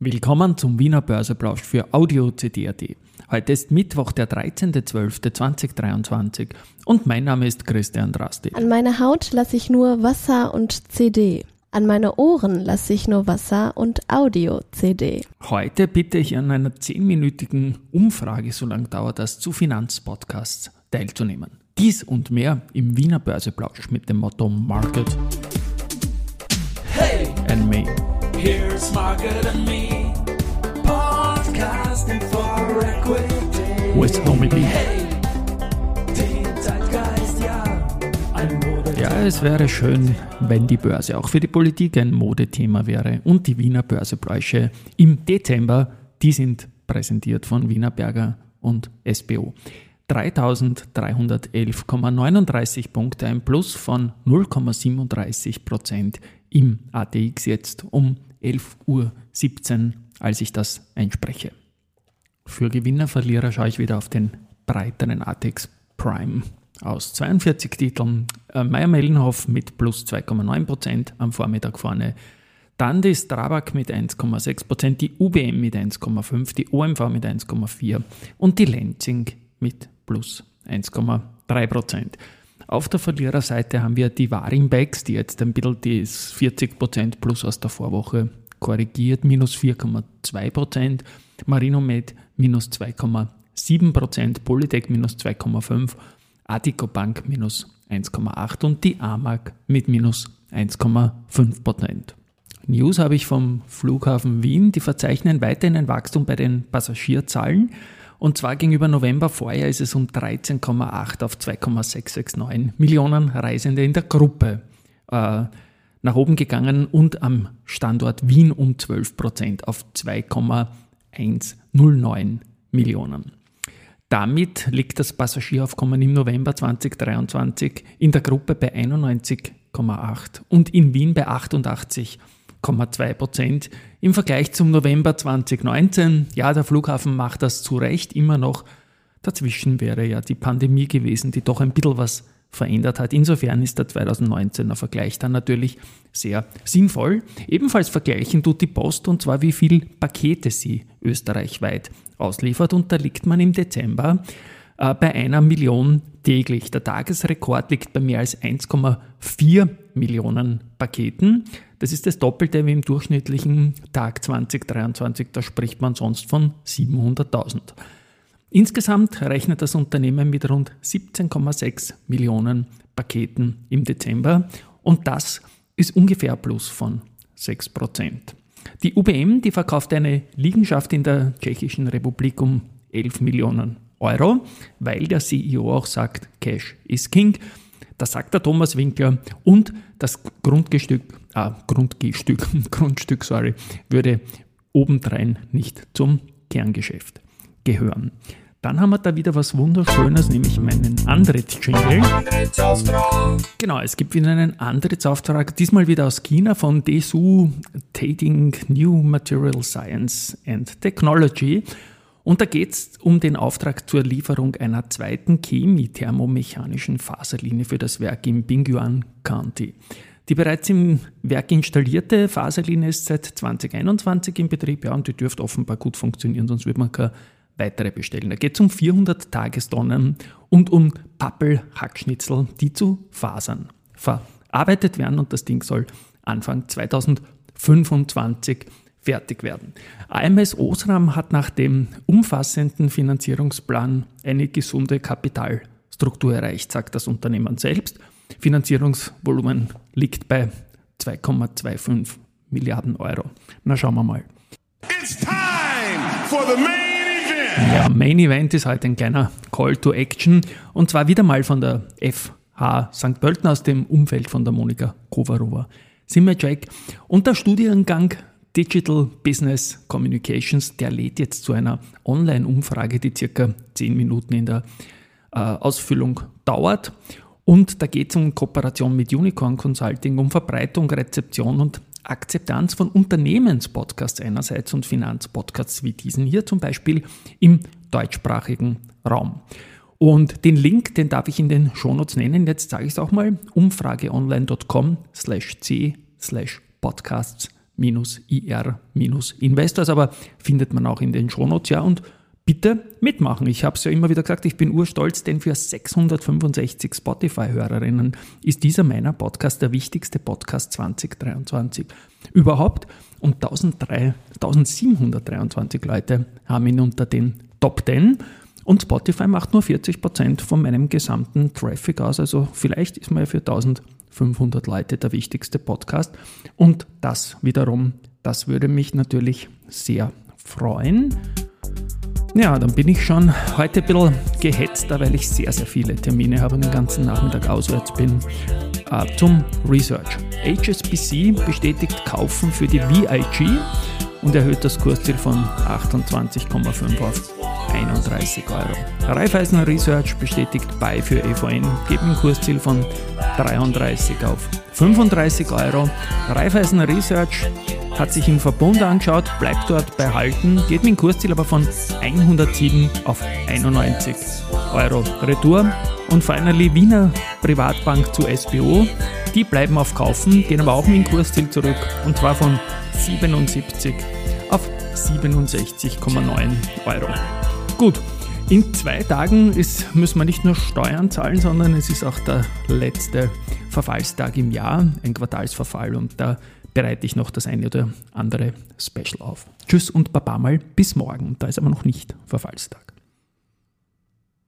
Willkommen zum Wiener Börseplausch für Audio CD.at. Heute ist Mittwoch, der 13.12.2023 und mein Name ist Christian Drasti. An meine Haut lasse ich nur Wasser und CD. An meine Ohren lasse ich nur Wasser und Audio-CD. Heute bitte ich an einer zehnminütigen Umfrage, so lange dauert das, zu Finanzpodcasts teilzunehmen. Dies und mehr im Wiener Börseplausch mit dem Motto Market here's Market and Me. Podcasting for Equity. Wo ist Nomedy? Hey, den Zeitgeist, ja. Ein. Ja, es wäre schön, wenn die Börse auch für die Politik ein Modethema wäre. Und die Wiener Börsebräuche im Dezember, die sind präsentiert von Wiener Berger und SBO. 3311,39 Punkte, ein Plus von 0,37 Prozent im ATX jetzt um 11.17 Uhr, als ich das einspreche. Für Gewinner, Verlierer schaue ich wieder auf den breiteren ATX Prime aus 42 Titeln. Äh, Meier-Mellenhof mit plus 2,9% am Vormittag vorne. Dann die Strabag mit 1,6%, die UBM mit 1,5%, die OMV mit 1,4% und die Lenzing mit plus 1,3%. Auf der Verliererseite haben wir die Warimbex, die jetzt ein bisschen das 40% plus aus der Vorwoche korrigiert, minus 4,2%, Marinomed minus 2,7%, Polytech minus 2,5%, Adico Bank minus 1,8% und die AMAG mit minus 1,5%. News habe ich vom Flughafen Wien, die verzeichnen weiterhin ein Wachstum bei den Passagierzahlen. Und zwar gegenüber November vorher ist es um 13,8 auf 2,669 Millionen Reisende in der Gruppe äh, nach oben gegangen und am Standort Wien um 12 Prozent auf 2,109 Millionen. Damit liegt das Passagieraufkommen im November 2023 in der Gruppe bei 91,8 und in Wien bei 88,2 Prozent im Vergleich zum November 2019. Ja, der Flughafen macht das zu Recht immer noch. Dazwischen wäre ja die Pandemie gewesen, die doch ein bisschen was verändert hat. Insofern ist der 2019er Vergleich dann natürlich sehr sinnvoll. Ebenfalls vergleichen tut die Post und zwar wie viele Pakete sie österreichweit ausliefert und da liegt man im Dezember äh, bei einer Million täglich. Der Tagesrekord liegt bei mehr als 1,4 Millionen Paketen. Das ist das Doppelte wie im durchschnittlichen Tag 2023. Da spricht man sonst von 700.000. Insgesamt rechnet das Unternehmen mit rund 17,6 Millionen Paketen im Dezember und das ist ungefähr Plus von 6 Prozent. Die UBM, die verkauft eine Liegenschaft in der Tschechischen Republik um 11 Millionen Euro, weil der CEO auch sagt, Cash is King. Das sagt der Thomas Winkler und das Grundgestück, äh, Grundgestück, Grundstück, sorry, würde obendrein nicht zum Kerngeschäft gehören. Dann haben wir da wieder was Wunderschönes, nämlich meinen Antrittschingle. Genau, es gibt wieder einen Antrittsauftrag, diesmal wieder aus China von DSU Tating New Material Science and Technology. Und da geht es um den Auftrag zur Lieferung einer zweiten chemie-thermomechanischen Faserlinie für das Werk im Bingyuan County. Die bereits im Werk installierte Faserlinie ist seit 2021 in Betrieb, ja, und die dürfte offenbar gut funktionieren, sonst würde man keine weitere bestellen. Da geht es um 400 Tagestonnen und um Pappel-Hackschnitzel, die zu Fasern verarbeitet werden und das Ding soll Anfang 2025 fertig werden. AMS Osram hat nach dem umfassenden Finanzierungsplan eine gesunde Kapitalstruktur erreicht, sagt das Unternehmen selbst. Finanzierungsvolumen liegt bei 2,25 Milliarden Euro. Na schauen wir mal. It's time for the main event. Ja, Main Event ist heute ein kleiner Call to Action und zwar wieder mal von der FH St. Pölten aus dem Umfeld von der Monika Kovarova. Simmerjack und der Studiengang Digital Business Communications, der lädt jetzt zu einer Online-Umfrage, die circa 10 Minuten in der äh, Ausfüllung dauert. Und da geht es um Kooperation mit Unicorn Consulting, um Verbreitung, Rezeption und Akzeptanz von Unternehmenspodcasts einerseits und Finanzpodcasts wie diesen hier zum Beispiel im deutschsprachigen Raum. Und den Link, den darf ich in den Shownotes nennen. Jetzt sage ich es auch mal, umfrageonline.com slash c slash podcasts ir-investors, aber findet man auch in den Shownotes, ja, und bitte mitmachen. Ich habe es ja immer wieder gesagt, ich bin urstolz, denn für 665 Spotify-Hörerinnen ist dieser meiner Podcast der wichtigste Podcast 2023 überhaupt. Und 1300, 1723 Leute haben ihn unter den Top 10. Und Spotify macht nur 40% von meinem gesamten Traffic aus. Also vielleicht ist man ja für 1500 Leute der wichtigste Podcast. Und das wiederum, das würde mich natürlich sehr freuen. Ja, dann bin ich schon heute ein bisschen gehetzter, weil ich sehr, sehr viele Termine habe und den ganzen Nachmittag auswärts bin. Äh, zum Research. HSBC bestätigt Kaufen für die VIG und erhöht das Kursziel von 28,5 auf 31 Euro. Raiffeisen Research bestätigt Buy für EVN, geben ein Kursziel von 33 auf 35 Euro. Raiffeisen Research hat sich im Verbund angeschaut, bleibt dort behalten, geht mit dem Kursziel aber von 107 auf 91 Euro Retour. Und finally Wiener Privatbank zu SBO, die bleiben auf Kaufen, gehen aber auch mit dem Kursziel zurück und zwar von 77 auf 67,9 Euro. Gut, in zwei Tagen ist, müssen wir nicht nur Steuern zahlen, sondern es ist auch der letzte Verfallstag im Jahr, ein Quartalsverfall und da bereite ich noch das eine oder andere Special auf. Tschüss und Baba mal bis morgen. Da ist aber noch nicht Verfallstag.